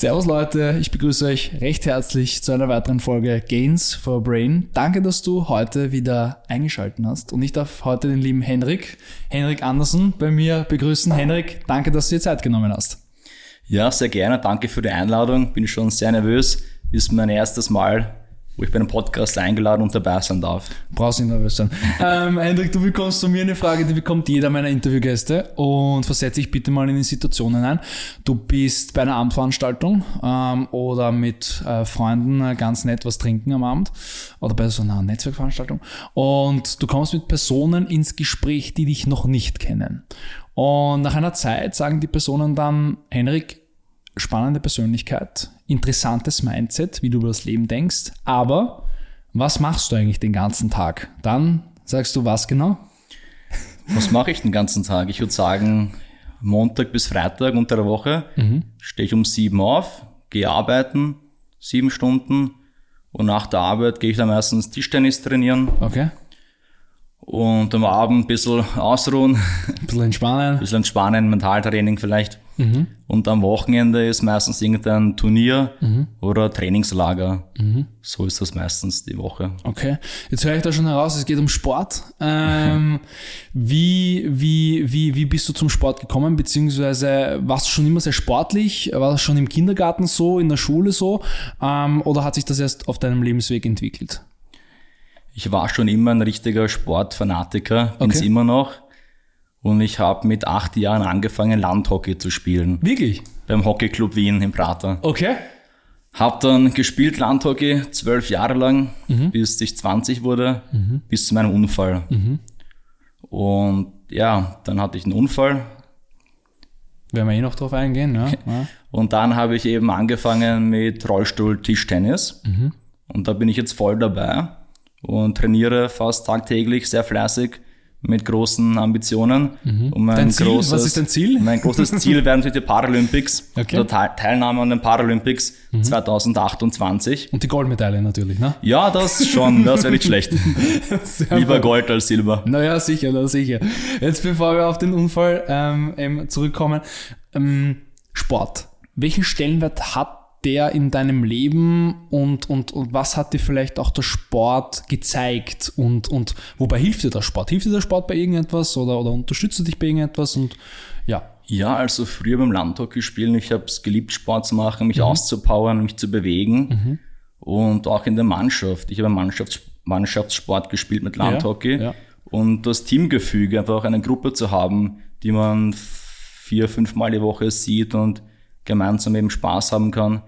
Servus Leute, ich begrüße euch recht herzlich zu einer weiteren Folge Gains for Brain. Danke, dass du heute wieder eingeschaltet hast und ich darf heute den lieben Henrik, Henrik Andersen bei mir begrüßen. Henrik, danke, dass du dir Zeit genommen hast. Ja, sehr gerne. Danke für die Einladung. Bin schon sehr nervös. Ist mein erstes Mal wo ich bei einem Podcast eingeladen und dabei sein darf. Brauchst nicht nervös sein. ähm, Hendrik, du bekommst von mir eine Frage, die bekommt jeder meiner Interviewgäste und versetze dich bitte mal in die Situation hinein. Du bist bei einer Abendveranstaltung ähm, oder mit äh, Freunden äh, ganz nett was trinken am Abend oder bei so einer Netzwerkveranstaltung und du kommst mit Personen ins Gespräch, die dich noch nicht kennen. Und nach einer Zeit sagen die Personen dann, Henrik, spannende Persönlichkeit, interessantes Mindset, wie du über das Leben denkst, aber was machst du eigentlich den ganzen Tag? Dann sagst du was genau? Was mache ich den ganzen Tag? Ich würde sagen, Montag bis Freitag unter der Woche mhm. stehe ich um sieben auf, gehe arbeiten, sieben Stunden und nach der Arbeit gehe ich dann meistens Tischtennis trainieren. Okay. Und am Abend ein bisschen ausruhen. Ein bisschen entspannen. Ein bisschen entspannen, Mentaltraining vielleicht. Mhm. Und am Wochenende ist meistens irgendein Turnier mhm. oder Trainingslager. Mhm. So ist das meistens die Woche. Okay. Jetzt höre ich da schon heraus, es geht um Sport. Ähm, wie, wie, wie, wie bist du zum Sport gekommen? Beziehungsweise warst du schon immer sehr sportlich? War das schon im Kindergarten so, in der Schule so? Ähm, oder hat sich das erst auf deinem Lebensweg entwickelt? Ich war schon immer ein richtiger Sportfanatiker, bin es okay. immer noch. Und ich habe mit acht Jahren angefangen, Landhockey zu spielen. Wirklich? Beim Hockeyclub Wien im Prater. Okay. Hab dann gespielt Landhockey zwölf Jahre lang, mhm. bis ich 20 wurde, mhm. bis zu meinem Unfall. Mhm. Und ja, dann hatte ich einen Unfall. Werden wir eh noch drauf eingehen, ne? ja. Und dann habe ich eben angefangen mit Rollstuhl-Tischtennis. Mhm. Und da bin ich jetzt voll dabei und trainiere fast tagtäglich sehr fleißig mit großen Ambitionen. Mhm. Und mein dein Ziel, großes, was ist dein Ziel? Mein großes Ziel werden die Paralympics, okay. also Teilnahme an den Paralympics mhm. 2028. Und die Goldmedaille natürlich, ne? Ja, das schon, das wäre nicht schlecht. Lieber Gold als Silber. Naja, sicher, na, sicher. Jetzt bevor wir auf den Unfall ähm, zurückkommen, ähm, Sport. Welchen Stellenwert hat der in deinem Leben und, und, und was hat dir vielleicht auch der Sport gezeigt und, und wobei hilft dir der Sport? Hilft dir der Sport bei irgendetwas oder, oder unterstützt du dich bei irgendetwas und ja. Ja, also früher beim Landhockey spielen, ich habe es geliebt, Sport zu machen, mich mhm. auszupowern, mich zu bewegen mhm. und auch in der Mannschaft. Ich habe Mannschafts Mannschaftssport gespielt mit Landhockey ja, ja. und das Teamgefüge, einfach eine Gruppe zu haben, die man vier, fünf Mal die Woche sieht und gemeinsam eben Spaß haben kann.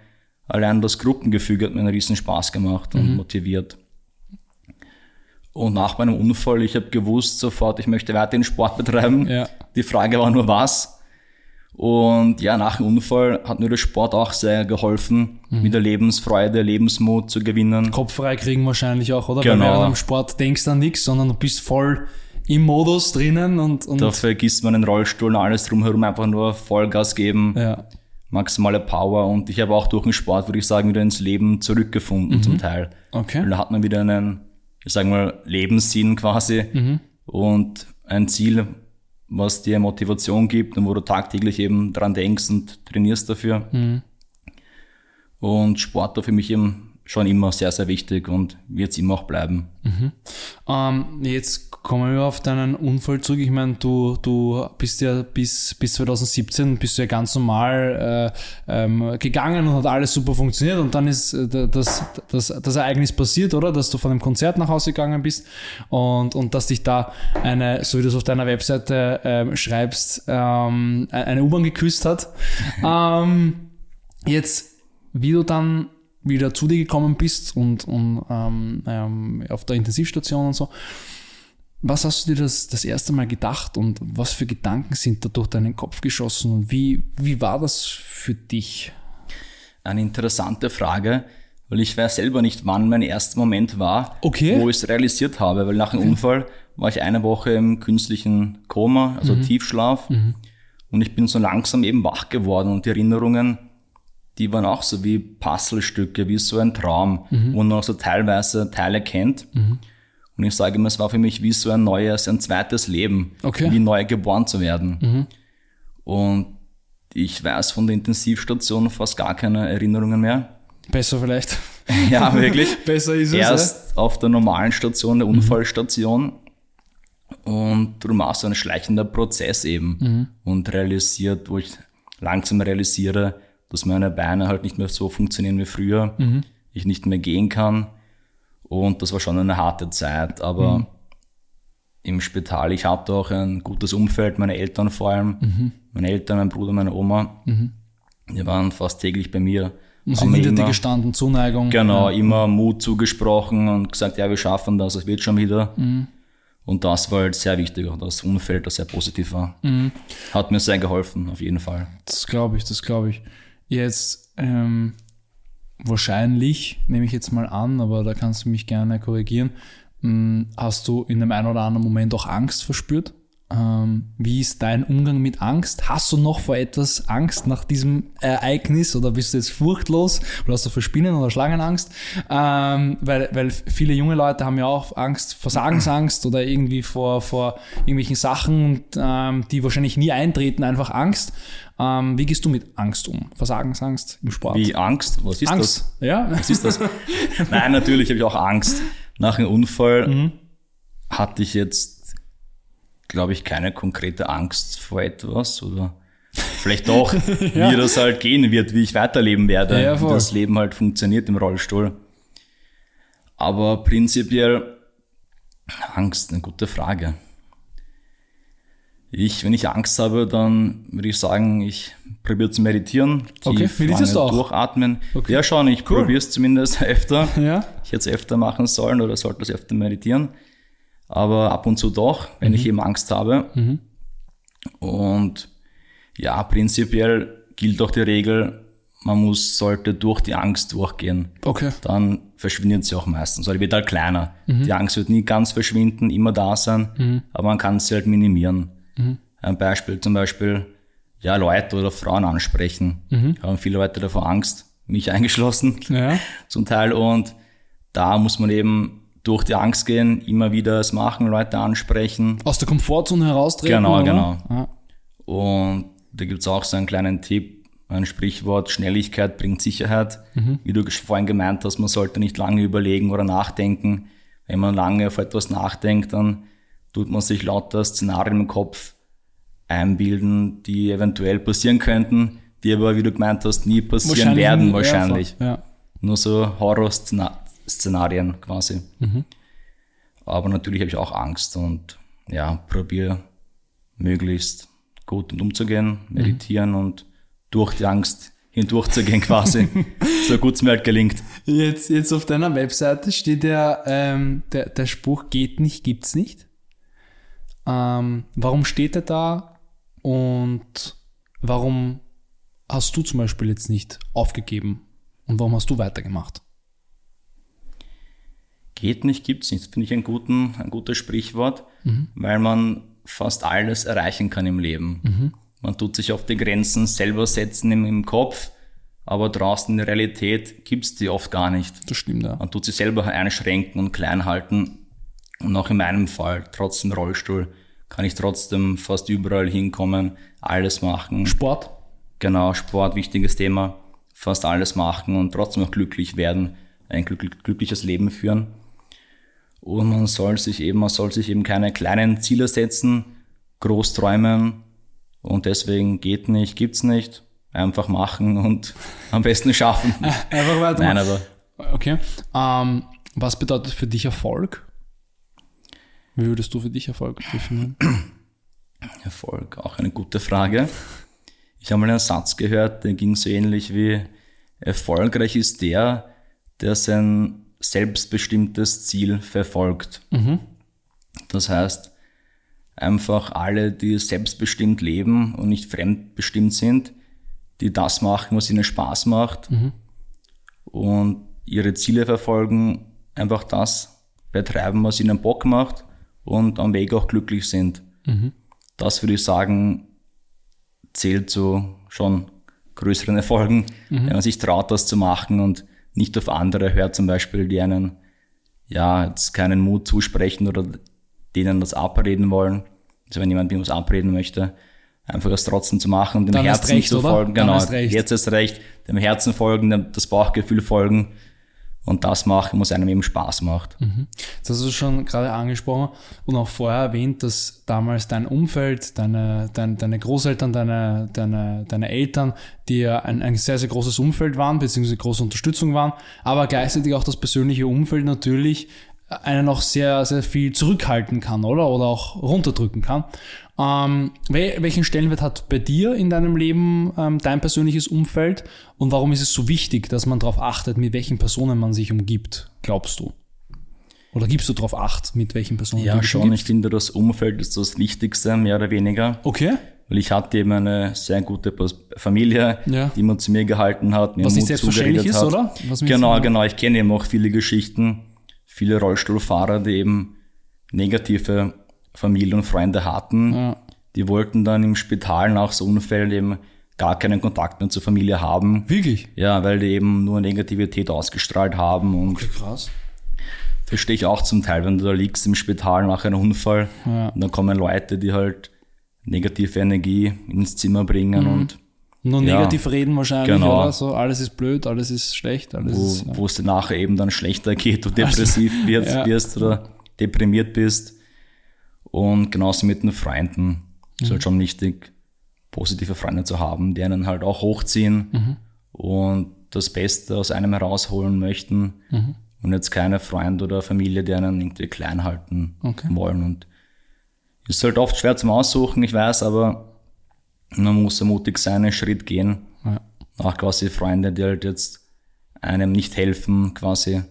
Allein das Gruppengefüge hat mir einen riesen Spaß gemacht und mhm. motiviert. Und nach meinem Unfall, ich habe gewusst sofort, ich möchte weiterhin Sport betreiben. Ja. Die Frage war nur was. Und ja, nach dem Unfall hat mir der Sport auch sehr geholfen, mhm. wieder Lebensfreude, Lebensmut zu gewinnen. Kopf frei kriegen wahrscheinlich auch, oder? Genau. Weil während dem Sport denkst du an nichts, sondern du bist voll im Modus drinnen und, und da vergisst man den Rollstuhl und alles drumherum, einfach nur Vollgas geben. Ja maximale Power und ich habe auch durch den Sport, würde ich sagen, wieder ins Leben zurückgefunden mhm. zum Teil. Okay. Weil da hat man wieder einen, ich sage mal, Lebenssinn quasi mhm. und ein Ziel, was dir Motivation gibt und wo du tagtäglich eben dran denkst und trainierst dafür. Mhm. Und Sport war für mich eben schon immer sehr, sehr wichtig und wird es immer auch bleiben. Mhm. Ähm, jetzt kommen wir auf deinen Unfall zurück. Ich meine, du, du bist ja bis, bis 2017 bist du ja ganz normal äh, ähm, gegangen und hat alles super funktioniert und dann ist äh, das, das, das Ereignis passiert, oder? Dass du von einem Konzert nach Hause gegangen bist und, und dass dich da eine, so wie du es auf deiner Webseite äh, schreibst, ähm, eine U-Bahn geküsst hat. ähm, jetzt, wie du dann wieder zu dir gekommen bist und, und ähm, ähm, auf der Intensivstation und so. Was hast du dir das, das erste Mal gedacht und was für Gedanken sind da durch deinen Kopf geschossen und wie, wie war das für dich? Eine interessante Frage, weil ich weiß selber nicht, wann mein erster Moment war, okay. wo ich es realisiert habe, weil nach dem. Unfall war ich eine Woche im künstlichen Koma, also mhm. Tiefschlaf mhm. und ich bin so langsam eben wach geworden und die Erinnerungen, die waren auch so wie Puzzlestücke, wie so ein Traum, mhm. wo man noch so teilweise Teile kennt. Mhm. Und ich sage immer, es war für mich wie so ein neues, ein zweites Leben, okay. wie neu geboren zu werden. Mhm. Und Ich weiß von der Intensivstation fast gar keine Erinnerungen mehr. Besser vielleicht. Ja, wirklich. Besser ist es. Erst auf der normalen Station, der Unfallstation. Und darum auch so ein schleichender Prozess eben. Und realisiert, wo ich langsam realisiere, dass meine Beine halt nicht mehr so funktionieren wie früher. Ich nicht mehr gehen kann. Und das war schon eine harte Zeit. Aber im Spital, ich hatte auch ein gutes Umfeld, meine Eltern vor allem. Meine Eltern, mein Bruder, meine Oma. Die waren fast täglich bei mir. Und haben sind hinter dir gestanden, Zuneigung. Genau, Ja. immer Mut zugesprochen und gesagt, ja, wir schaffen das, es wird schon wieder. Mhm. Und das war halt sehr wichtig, auch das Umfeld, das sehr positiv war. Mhm. Hat mir sehr geholfen, auf jeden Fall. Das glaube ich, das glaube ich. Jetzt ähm, wahrscheinlich, nehme ich jetzt mal an, aber da kannst du mich gerne korrigieren, mh, hast du in dem einen oder anderen Moment auch Angst verspürt? Ähm, wie ist dein Umgang mit Angst? Hast du noch vor etwas Angst nach diesem Ereignis oder bist du jetzt furchtlos oder hast du vor Spinnen oder Schlangenangst? Ähm, weil, weil viele junge Leute haben ja auch Angst, Versagensangst oder irgendwie vor, vor irgendwelchen Sachen, ähm, die wahrscheinlich nie eintreten, einfach Angst. Ähm, wie gehst du mit Angst um? Versagensangst im Sport? Wie Angst? Was ist das? Angst, ja? Was ist das? Nein, natürlich habe ich auch Angst. Nach einem Unfall Mhm. hatte ich jetzt, glaube ich, keine konkrete Angst vor etwas oder vielleicht doch, wie das halt gehen wird, wie ich weiterleben werde, Ja, wie das Leben halt funktioniert im Rollstuhl. Aber prinzipiell Angst, eine gute Frage. Ich, wenn ich Angst habe, dann würde ich sagen, ich probiere zu meditieren. Okay, tief, meditierst lange du auch? Durchatmen. Okay. Ja, schon, ich probiere es zumindest öfter. Ja? Ich hätte es öfter machen sollen oder sollte es öfter meditieren. Aber ab und zu doch, wenn Mhm. ich eben Angst habe. Und ja, prinzipiell gilt auch die Regel, man muss, sollte durch die Angst durchgehen. Okay. Dann verschwindet sie auch meistens. Oder wird halt kleiner. Mhm. Die Angst wird nie ganz verschwinden, immer da sein, aber man kann sie halt minimieren. Mhm. Ein Beispiel zum Beispiel, ja, Leute oder Frauen ansprechen. Mhm. Haben viele Leute davor Angst, mich eingeschlossen Ja. zum Teil. Und da muss man eben durch die Angst gehen, immer wieder es machen, Leute ansprechen. Aus der Komfortzone heraustreten? Genau, oder? genau. Ja. Und da gibt's auch so einen kleinen Tipp, ein Sprichwort, Schnelligkeit bringt Sicherheit. Wie du vorhin gemeint hast, man sollte nicht lange überlegen oder nachdenken. Wenn man lange auf etwas nachdenkt, dann tut man sich lauter Szenarien im Kopf einbilden, die eventuell passieren könnten, die aber, wie du gemeint hast, nie passieren werden ja, wahrscheinlich. Ja. Nur so Horror-Szenarien quasi. Aber natürlich habe ich auch Angst und ja, probiere möglichst gut damit umzugehen, meditieren und durch die Angst hindurchzugehen quasi. so gut es mir halt gelingt. Jetzt, jetzt auf deiner Webseite steht ja ähm, der, der Spruch geht nicht, gibt's nicht. Ähm, warum steht er da und warum hast du zum Beispiel jetzt nicht aufgegeben und warum hast du weitergemacht? Geht nicht, gibt's nicht. Finde ich ein, guten, ein gutes Sprichwort, weil man fast alles erreichen kann im Leben. Man tut sich auf die Grenzen selber setzen im, im Kopf, aber draußen in der Realität gibt's die oft gar nicht. Das stimmt, ja. Man tut sich selber einschränken und klein halten. Und auch in meinem Fall, trotz dem Rollstuhl, kann ich trotzdem fast überall hinkommen, alles machen. Sport? Genau, Sport, wichtiges Thema. Fast alles machen und trotzdem noch glücklich werden, ein glück- glückliches Leben führen. Und man soll sich eben, man soll sich eben keine kleinen Ziele setzen, groß träumen und deswegen geht nicht, gibt's nicht. Einfach machen und am besten schaffen. Einfach weiter. Nein, aber Okay. Ähm, was bedeutet für dich Erfolg? Wie würdest du für dich Erfolg definieren? Erfolg, auch eine gute Frage. Ich habe mal einen Satz gehört, der ging so ähnlich wie erfolgreich ist der, der sein selbstbestimmtes Ziel verfolgt. Das heißt, einfach alle, die selbstbestimmt leben und nicht fremdbestimmt sind, die das machen, was ihnen Spaß macht und ihre Ziele verfolgen, einfach das betreiben, was ihnen Bock macht und am Weg auch glücklich sind. Das würde ich sagen, zählt zu schon größeren Erfolgen, wenn man sich traut, das zu machen und nicht auf andere hört, zum Beispiel, die einen ja jetzt keinen Mut zusprechen oder denen das abreden wollen. Also wenn jemand mir was abreden möchte, einfach es trotzdem zu machen, dem Dann Herzen recht, zu oder? folgen. Genau, jetzt ist recht, dem Herzen folgen, dem, das Bauchgefühl folgen und das machen, was einem eben Spaß macht. Mhm. Das hast du schon gerade angesprochen und auch vorher erwähnt, dass damals dein Umfeld, deine, deine, deine Großeltern, deine, deine, deine Eltern, die ja ein, ein sehr, sehr großes Umfeld waren, beziehungsweise große Unterstützung waren, aber gleichzeitig auch das persönliche Umfeld natürlich einen auch sehr, sehr viel zurückhalten kann, oder? Oder auch runterdrücken kann. Ähm, welchen Stellenwert hat bei dir in deinem Leben ähm, dein persönliches Umfeld und warum ist es so wichtig, dass man darauf achtet, mit welchen Personen man sich umgibt, glaubst du? Oder gibst du darauf acht, mit welchen Personen ja, du dich schon, umgibst? ich finde, das Umfeld ist das Wichtigste, mehr oder weniger. Okay. Weil ich hatte eben eine sehr gute Familie, ja. die man zu mir gehalten hat, mir Was nicht selbstverständlich ist, oder? genau, genau. Ich kenne eben auch viele Geschichten, viele Rollstuhlfahrer, die eben negative Familie und Freunde hatten. Ja. Die wollten dann im Spital nach so Unfällen eben gar keinen Kontakt mehr zur Familie haben. Wirklich? Ja, weil die eben nur Negativität ausgestrahlt haben und okay, krass. Verstehe ich auch zum Teil, wenn du da liegst im Spital nach einem Unfall ja. und dann kommen Leute, die halt negative Energie ins Zimmer bringen mhm. und nur negativ ja, reden wahrscheinlich, genau. oder? So, alles ist blöd, alles ist schlecht, alles wo, ist, ja. Wo es dir nachher eben dann schlechter geht, du depressiv also, wirst, ja. wirst oder deprimiert bist. Und genauso mit den Freunden. Mhm. ist halt schon wichtig, positive Freunde zu haben, die einen halt auch hochziehen mhm. und das Beste aus einem herausholen möchten. Mhm. Und jetzt keine Freund oder Familie, die einen irgendwie klein halten okay. wollen. Und ist halt oft schwer zum Aussuchen, ich weiß, aber man muss mutig sein, einen Schritt gehen. Ja. Auch quasi Freunde, die halt jetzt einem nicht helfen, quasi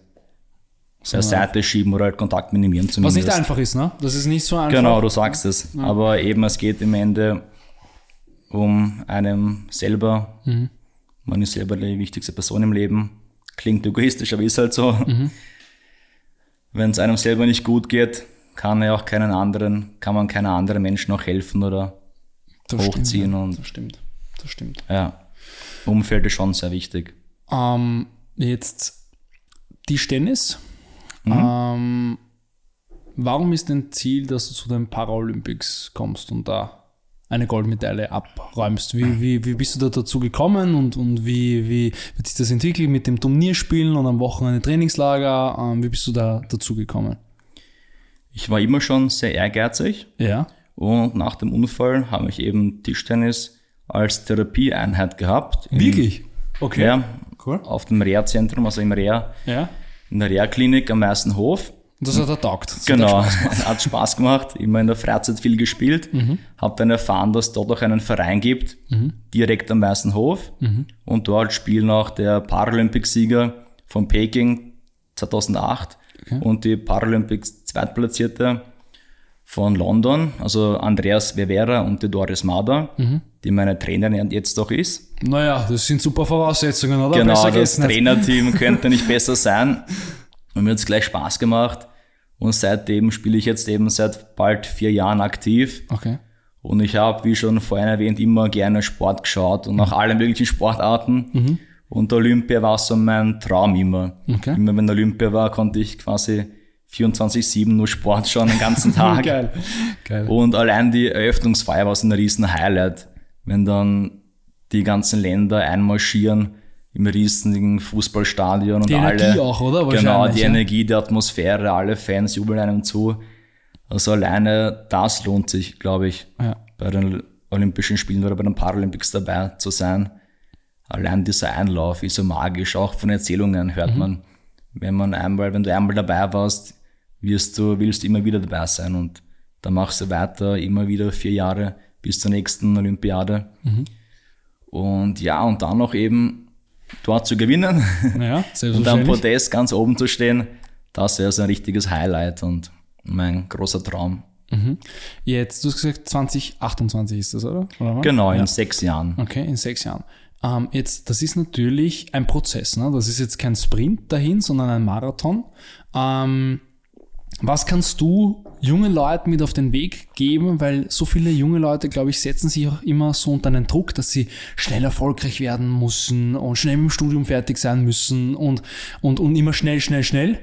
zur Seite schieben oder halt Kontakt minimieren zumindest. Was nicht einfach ist, ne? Das ist nicht so einfach. Genau, du sagst es. Ja. Aber eben, es geht im Ende um einem selber. Mhm. Man ist selber die wichtigste Person im Leben. Klingt egoistisch, aber ist halt so. Mhm. Wenn es einem selber nicht gut geht, kann er auch keinen anderen, kann man keinen anderen Menschen auch helfen oder das hochziehen. Stimmt, und das stimmt. Das stimmt. Ja. Umfeld ist schon sehr wichtig. Ähm, jetzt die Tennis Mhm. Ähm, warum ist dein Ziel, dass du zu den Paralympics kommst und da eine Goldmedaille abräumst? Wie, wie, wie bist du da dazu gekommen und, und wie, wie wird sich das entwickelt mit dem Turnierspielen und am Wochenende Trainingslager? Ähm, wie bist du da dazu gekommen? Ich war immer schon sehr ehrgeizig. Ja. Und nach dem Unfall habe ich eben Tischtennis als Therapieeinheit gehabt. Wirklich? Okay. Ja, cool. Auf dem Reha-Zentrum, also im Reha. Ja in der Reha-Klinik am Meißenhof. Das hat er taugt. genau, hat, hat Spaß gemacht. Immer in der Freizeit viel gespielt. Mhm. Hab dann erfahren, dass es dort auch einen Verein gibt, mhm. direkt am Meißenhof. Mhm. Und dort spielen auch der Paralympicsieger von Peking 2008 okay. und die Paralympics Zweitplatzierte von London, also Andreas Vevera und die Doris Mader, mhm. die meine Trainerin jetzt doch ist. Naja, das sind super Voraussetzungen, oder? Genau, Besser das Trainerteam könnte nicht besser sein. Und mir hat es gleich Spaß gemacht. Und seitdem spiele ich jetzt eben seit bald vier Jahren aktiv. Okay. Und ich habe, wie schon vorhin erwähnt, immer gerne Sport geschaut und nach allen möglichen Sportarten. Mhm. Und Olympia war so mein Traum immer. Okay. Immer wenn Olympia war, konnte ich quasi 24-7 nur Sport schon den ganzen Tag. Geil. Geil. Und allein die Eröffnungsfeier war so ein riesen Highlight, wenn dann die ganzen Länder einmarschieren im riesigen Fußballstadion die und Energie alle. auch, oder? Genau, die ja. Energie, die Atmosphäre, alle Fans jubeln einem zu. Also alleine das lohnt sich, glaube ich, ja. bei den Olympischen Spielen oder bei den Paralympics dabei zu sein. Allein dieser Einlauf ist so magisch, auch von Erzählungen hört mhm. man. Wenn man einmal, wenn du einmal dabei warst, wirst du, willst du immer wieder dabei sein und dann machst du weiter, immer wieder vier Jahre bis zur nächsten Olympiade. Mhm. Und ja, und dann noch eben dort zu gewinnen ja, und am Podest ganz oben zu stehen, das wäre so ein richtiges Highlight und mein großer Traum. Mhm. Jetzt, du hast gesagt, 2028 ist das, oder? oder genau, in sechs Jahren. Okay, in sechs Jahren. Ähm, jetzt, das ist natürlich ein Prozess. Ne? Das ist jetzt kein Sprint dahin, sondern ein Marathon. Ähm, was kannst du jungen Leuten mit auf den Weg geben? Weil so viele junge Leute, glaube ich, setzen sich auch immer so unter einen Druck, dass sie schnell erfolgreich werden müssen und schnell im Studium fertig sein müssen und, und, und immer schnell, schnell, schnell.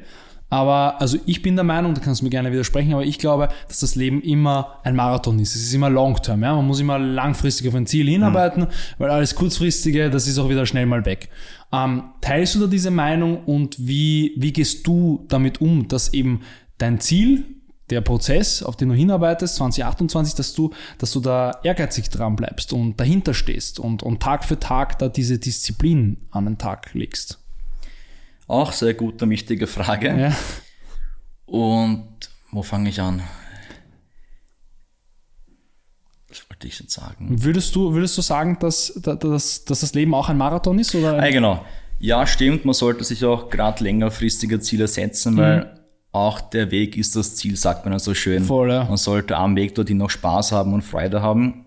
Aber also ich bin der Meinung, da kannst du mir gerne widersprechen, aber ich glaube, dass das Leben immer ein Marathon ist. Es ist immer Long-Term. Ja? Man muss immer langfristig auf ein Ziel hinarbeiten, mhm. weil alles kurzfristige, das ist auch wieder schnell mal weg. Ähm, teilst du da diese Meinung und wie, wie gehst du damit um, dass eben dein Ziel, der Prozess, auf den du hinarbeitest, 2028, dass du, dass du da ehrgeizig dran bleibst und dahinter stehst und, und Tag für Tag da diese Disziplin an den Tag legst? Auch sehr gute, wichtige Frage. Ja. Und wo fange ich an? Was wollte ich jetzt sagen? Würdest du, würdest du sagen, dass, dass, dass das Leben auch ein Marathon ist? Oder? Ja, genau. Ja, stimmt. Man sollte sich auch gerade längerfristige Ziele setzen, weil mhm. Auch der Weg ist das Ziel, sagt man ja so schön. Voll, ja. Man sollte am Weg dorthin noch Spaß haben und Freude haben.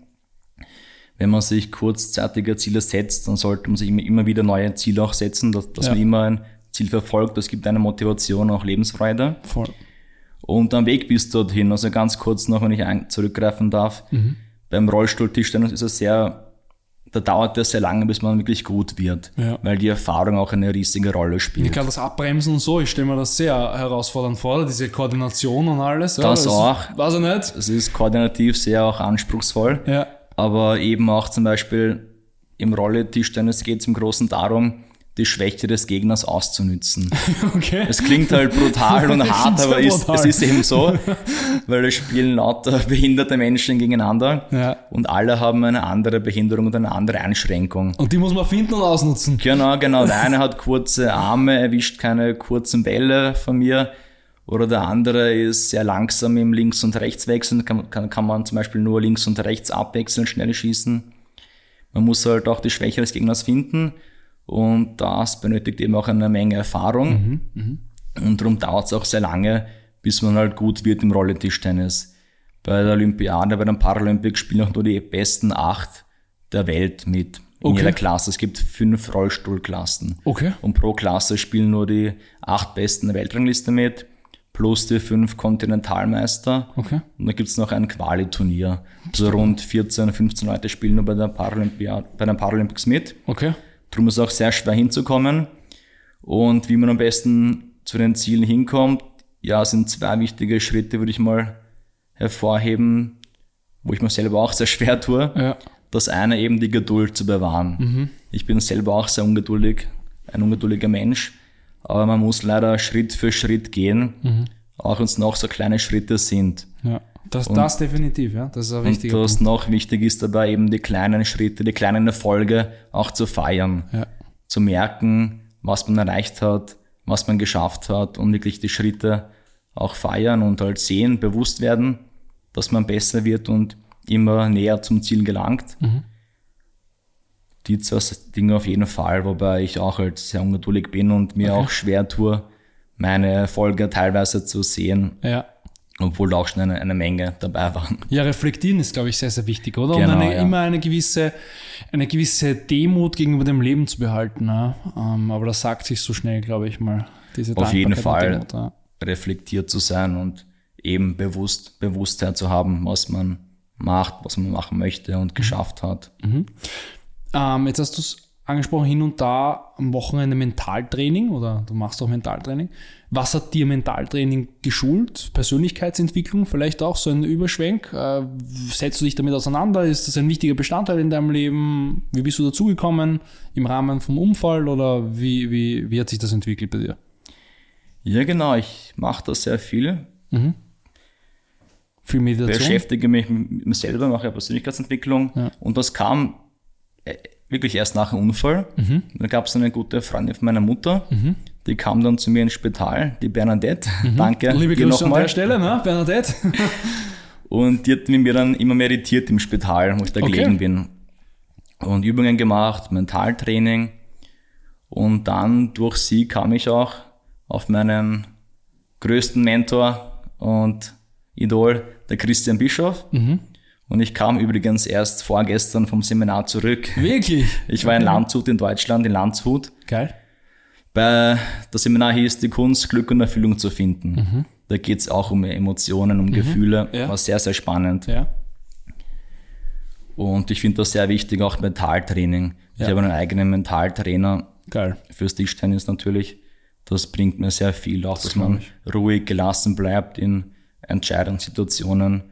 Wenn man sich kurzzeitige Ziele setzt, dann sollte man sich immer wieder neue Ziele auch setzen, dass, dass ja. man immer ein Ziel verfolgt, das gibt eine Motivation, auch Lebensfreude. Voll. Und am Weg bis dorthin, also ganz kurz noch, wenn ich zurückgreifen darf, mhm. beim Rollstuhltischtennis ist es sehr, da dauert es sehr lange, bis man wirklich gut wird, ja. weil die Erfahrung auch eine riesige Rolle spielt. Ich kann das Abbremsen und so, ich stelle mir das sehr herausfordernd vor, diese Koordination und alles. Ja, das, das auch. Weiß ich nicht. Es ist koordinativ sehr auch anspruchsvoll, ja. aber eben auch zum Beispiel im Rolletischtennis geht es im Großen darum, die Schwäche des Gegners auszunützen. Okay. Es klingt halt brutal und hart, aber ist, es ist eben so, weil es spielen lauter behinderte Menschen gegeneinander ja. und alle haben eine andere Behinderung und eine andere Einschränkung. Und die muss man finden und ausnutzen. Genau, genau. Der eine hat kurze Arme, erwischt keine kurzen Bälle von mir. Oder der andere ist sehr langsam im Links- und Rechtswechseln, kann, kann, kann man zum Beispiel nur links und rechts abwechseln, schnell schießen. Man muss halt auch die Schwäche des Gegners finden und das benötigt eben auch eine Menge Erfahrung. Mhm, mh. Und darum dauert es auch sehr lange, bis man halt gut wird im Rollentischtennis. Bei der Olympiade, bei den Paralympics spielen auch nur die besten acht der Welt mit. In okay. jeder Klasse. Es gibt fünf Rollstuhlklassen. Okay. Und pro Klasse spielen nur die acht besten der Weltrangliste mit, plus die fünf Kontinentalmeister. Okay. Und da gibt es noch ein Quali-Turnier. Also rund 14, 15 Leute spielen nur bei, der Paralympiade, bei den Paralympics mit. Okay. Darum ist es auch sehr schwer hinzukommen. Und wie man am besten zu den Zielen hinkommt, ja, sind zwei wichtige Schritte, würde ich mal hervorheben, wo ich mir selber auch sehr schwer tue. Ja. Das eine eben die Geduld zu bewahren. Mhm. Ich bin selber auch sehr ungeduldig, ein ungeduldiger Mensch, aber man muss leider Schritt für Schritt gehen, mhm. auch wenn es noch so kleine Schritte sind. Ja. Das, und, das definitiv, ja. Das ist ein wichtiger Und was Punkt. noch wichtig ist dabei, eben die kleinen Schritte, die kleinen Erfolge auch zu feiern. Ja. Zu merken, was man erreicht hat, was man geschafft hat und wirklich die Schritte auch feiern und halt sehen, bewusst werden, dass man besser wird und immer näher zum Ziel gelangt. Mhm. Die zwei Dinge auf jeden Fall, wobei ich auch halt sehr ungeduldig bin und mir okay. auch schwer tue, meine Erfolge teilweise zu sehen. Ja obwohl auch schon eine, eine Menge dabei waren. Ja, reflektieren ist, glaube ich, sehr, sehr wichtig, oder? Genau, und eine, ja. immer eine gewisse, eine gewisse Demut gegenüber dem Leben zu behalten. Ja? Ähm, aber das sagt sich so schnell, glaube ich mal. Diese Auf jeden Fall Demut, ja. reflektiert zu sein und eben bewusst, Bewusstheit zu haben, was man macht, was man machen möchte und mhm. geschafft hat. Mhm. Ähm, jetzt hast du es angesprochen, hin und da am Wochenende Mentaltraining oder du machst auch Mentaltraining. Was hat dir Mentaltraining geschult? Persönlichkeitsentwicklung vielleicht auch so ein Überschwenk? Äh, setzt du dich damit auseinander? Ist das ein wichtiger Bestandteil in deinem Leben? Wie bist du dazugekommen? Im Rahmen vom Unfall oder wie, wie, wie hat sich das entwickelt bei dir? Ja, genau. Ich mache das sehr viel. Mhm. Viel Meditation? Beschäftige mich mit mir selber, mache Persönlichkeitsentwicklung. Ja. Und das kam äh, wirklich erst nach dem Unfall. Mhm. Da gab es eine gute Freundin von meiner Mutter, mhm. die kam dann zu mir ins Spital, die Bernadette. Mhm. Danke. Liebe Grüße an der Stelle, ne? Bernadette. und die hat mir dann immer meditiert im Spital, wo ich da okay. gelegen bin. Und Übungen gemacht, Mentaltraining. Und dann durch sie kam ich auch auf meinen größten Mentor und Idol, der Christian Bischof. Mhm. Und ich kam übrigens erst vorgestern vom Seminar zurück. Wirklich? Ich war in Landshut in Deutschland, in Landshut. Geil. Bei, das Seminar hieß die Kunst, Glück und Erfüllung zu finden. Mhm. Da geht es auch um Emotionen, um mhm. Gefühle. Ja. War sehr, sehr spannend. Ja. Und ich finde das sehr wichtig, auch Mentaltraining. Ja. Ich habe einen eigenen Mentaltrainer. Geil. Fürs Tischtennis natürlich. Das bringt mir sehr viel, auch das dass man ich. ruhig gelassen bleibt in Entscheidungssituationen.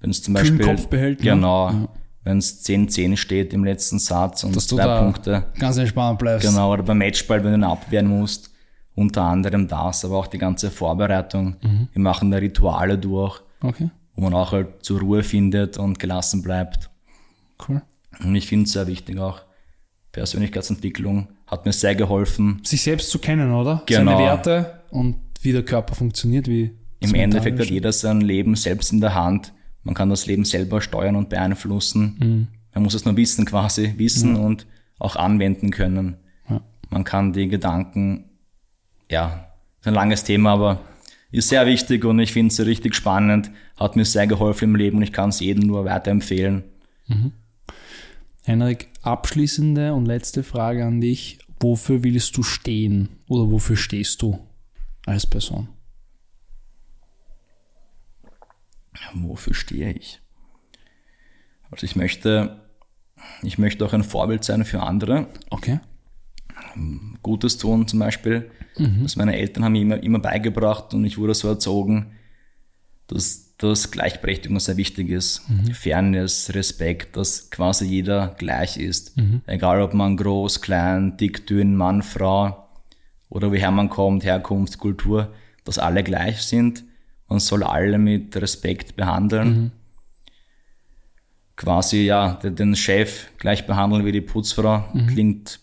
Wenn es zum Beispiel Kopf behält, ne? genau, ja. wenn es 10-10 steht im letzten Satz und dass zwei Punkte. Ganz entspannt bleibst. Genau, oder beim Matchball, wenn du ihn abwehren musst, unter anderem das, aber auch die ganze Vorbereitung. Mhm. Wir machen da Rituale durch, okay. wo man auch halt zur Ruhe findet und gelassen bleibt. Cool. Und ich finde es sehr wichtig auch. Persönlichkeitsentwicklung hat mir sehr geholfen. Sich selbst zu kennen, oder? Genau. Seine Werte und wie der Körper funktioniert, wie. Im Endeffekt hat jeder sein Leben selbst in der Hand. Man kann das Leben selber steuern und beeinflussen. Mhm. Man muss es nur wissen, quasi wissen mhm. und auch anwenden können. Ja. Man kann die Gedanken, ja, ist ein langes Thema, aber ist sehr wichtig und ich finde es richtig spannend, hat mir sehr geholfen im Leben und ich kann es jedem nur weiterempfehlen. Mhm. Henrik, abschließende und letzte Frage an dich. Wofür willst du stehen oder wofür stehst du als Person? Wofür stehe ich? Also ich möchte, ich möchte auch ein Vorbild sein für andere. Okay. Gutes tun zum Beispiel. Mhm. Das meine Eltern haben mir immer, immer beigebracht und ich wurde so erzogen, dass dass Gleichberechtigung sehr wichtig ist. Mhm. Fairness, Respekt, dass quasi jeder gleich ist. Mhm. Egal ob man groß, klein, dick, dünn, Mann, Frau oder woher man kommt, Herkunft, Kultur, dass alle gleich sind. Man soll alle mit Respekt behandeln. Mhm. Quasi, ja, den Chef gleich behandeln wie die Putzfrau. Mhm. Klingt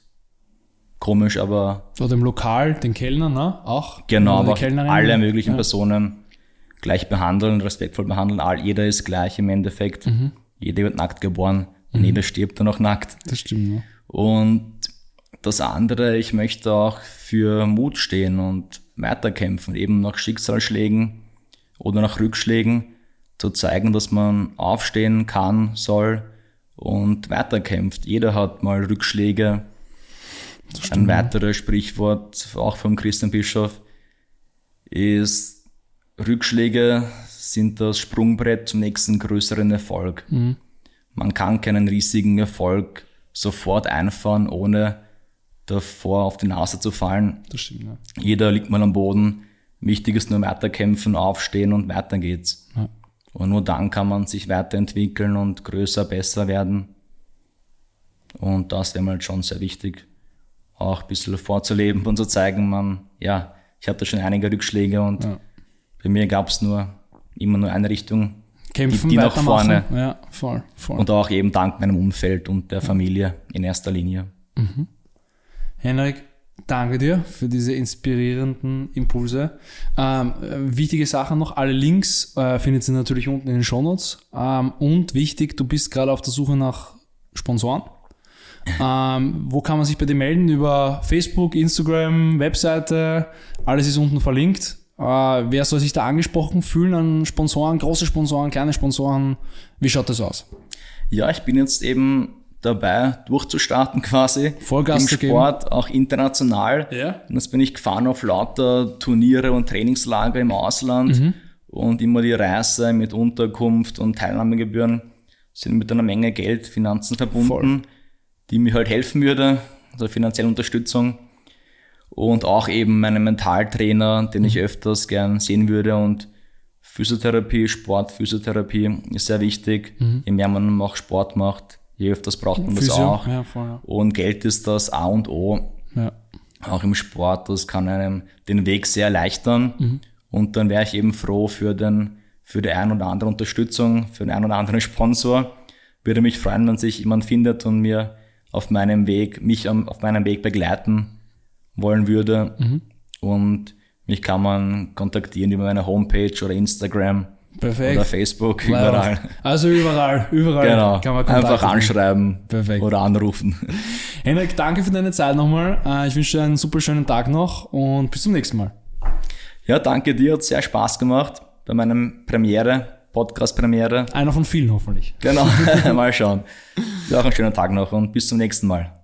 komisch, aber. Oder im Lokal, den Kellner, ne? Auch. Genau, aber alle möglichen ja. Personen gleich behandeln, respektvoll behandeln. All, jeder ist gleich im Endeffekt. Mhm. Jeder wird nackt geboren und mhm. jeder stirbt dann auch nackt. Das stimmt. Ja. Und das andere, ich möchte auch für Mut stehen und weiterkämpfen, eben nach Schicksalsschlägen oder nach Rückschlägen zu zeigen, dass man aufstehen kann, soll und weiterkämpft. Jeder hat mal Rückschläge. Ein weiteres Sprichwort, auch vom Christian Bischof, ist, Rückschläge sind das Sprungbrett zum nächsten größeren Erfolg. Mhm. Man kann keinen riesigen Erfolg sofort einfahren, ohne davor auf die Nase zu fallen. Stimmt, ja. Jeder liegt mal am Boden. Wichtig ist nur weiterkämpfen, aufstehen und weiter geht's. Ja. Und nur dann kann man sich weiterentwickeln und größer, besser werden. Und das wäre mal schon sehr wichtig, auch ein bisschen vorzuleben und zu zeigen, man, ja, ich hatte schon einige Rückschläge und ja bei mir gab es nur immer nur eine Richtung, Kämpfen, die, die nach vorne. Ja, voll, voll. Und auch eben dank meinem Umfeld und der Familie in erster Linie. Mhm. Henrik, danke dir für diese inspirierenden Impulse. Ähm, wichtige Sachen noch, alle Links äh, findet ihr natürlich unten in den Shownotes. Ähm, und wichtig, du bist gerade auf der Suche nach Sponsoren. Ähm, wo kann man sich bei dir melden? Über Facebook, Instagram, Webseite, alles ist unten verlinkt. Äh, wer soll sich da angesprochen fühlen an Sponsoren, große Sponsoren, kleine Sponsoren? Wie schaut das aus? Ja, ich bin jetzt eben dabei, durchzustarten quasi. Vollgas Im Sport, geben. auch international. Ja. Und jetzt bin ich gefahren auf lauter Turniere und Trainingslager im Ausland. Mhm. Und immer die Reise mit Unterkunft und Teilnahmegebühren sind mit einer Menge Geld, Finanzen verbunden, Voll. die mir halt helfen würde, also finanzielle Unterstützung und auch eben meinen Mentaltrainer, den ich öfters gern sehen würde und Physiotherapie, Sport, Physiotherapie ist sehr wichtig. Mhm. Je mehr man auch Sport macht, je öfters braucht man Physio, das auch. Ja, voll, ja. Und Geld ist das A und O. Ja. Auch im Sport, das kann einem den Weg sehr erleichtern. Mhm. Und dann wäre ich eben froh für den, für die ein oder andere Unterstützung, für den ein oder anderen Sponsor. Würde mich freuen, wenn sich jemand findet und mir auf meinem Weg, mich auf meinem Weg begleiten wollen würde. Mhm. Und mich kann man kontaktieren über meine Homepage oder Instagram. Perfekt. Oder Facebook, überall. Also überall, überall genau. kann man Einfach anschreiben Perfekt. oder anrufen. Henrik, danke für deine Zeit nochmal. Äh, ich wünsche dir einen super schönen Tag noch und bis zum nächsten Mal. Ja, danke dir, hat sehr Spaß gemacht bei meinem Premiere, Podcast-Premiere. Einer von vielen hoffentlich. Genau, mal schauen. Ja, auch einen schönen Tag noch und bis zum nächsten Mal.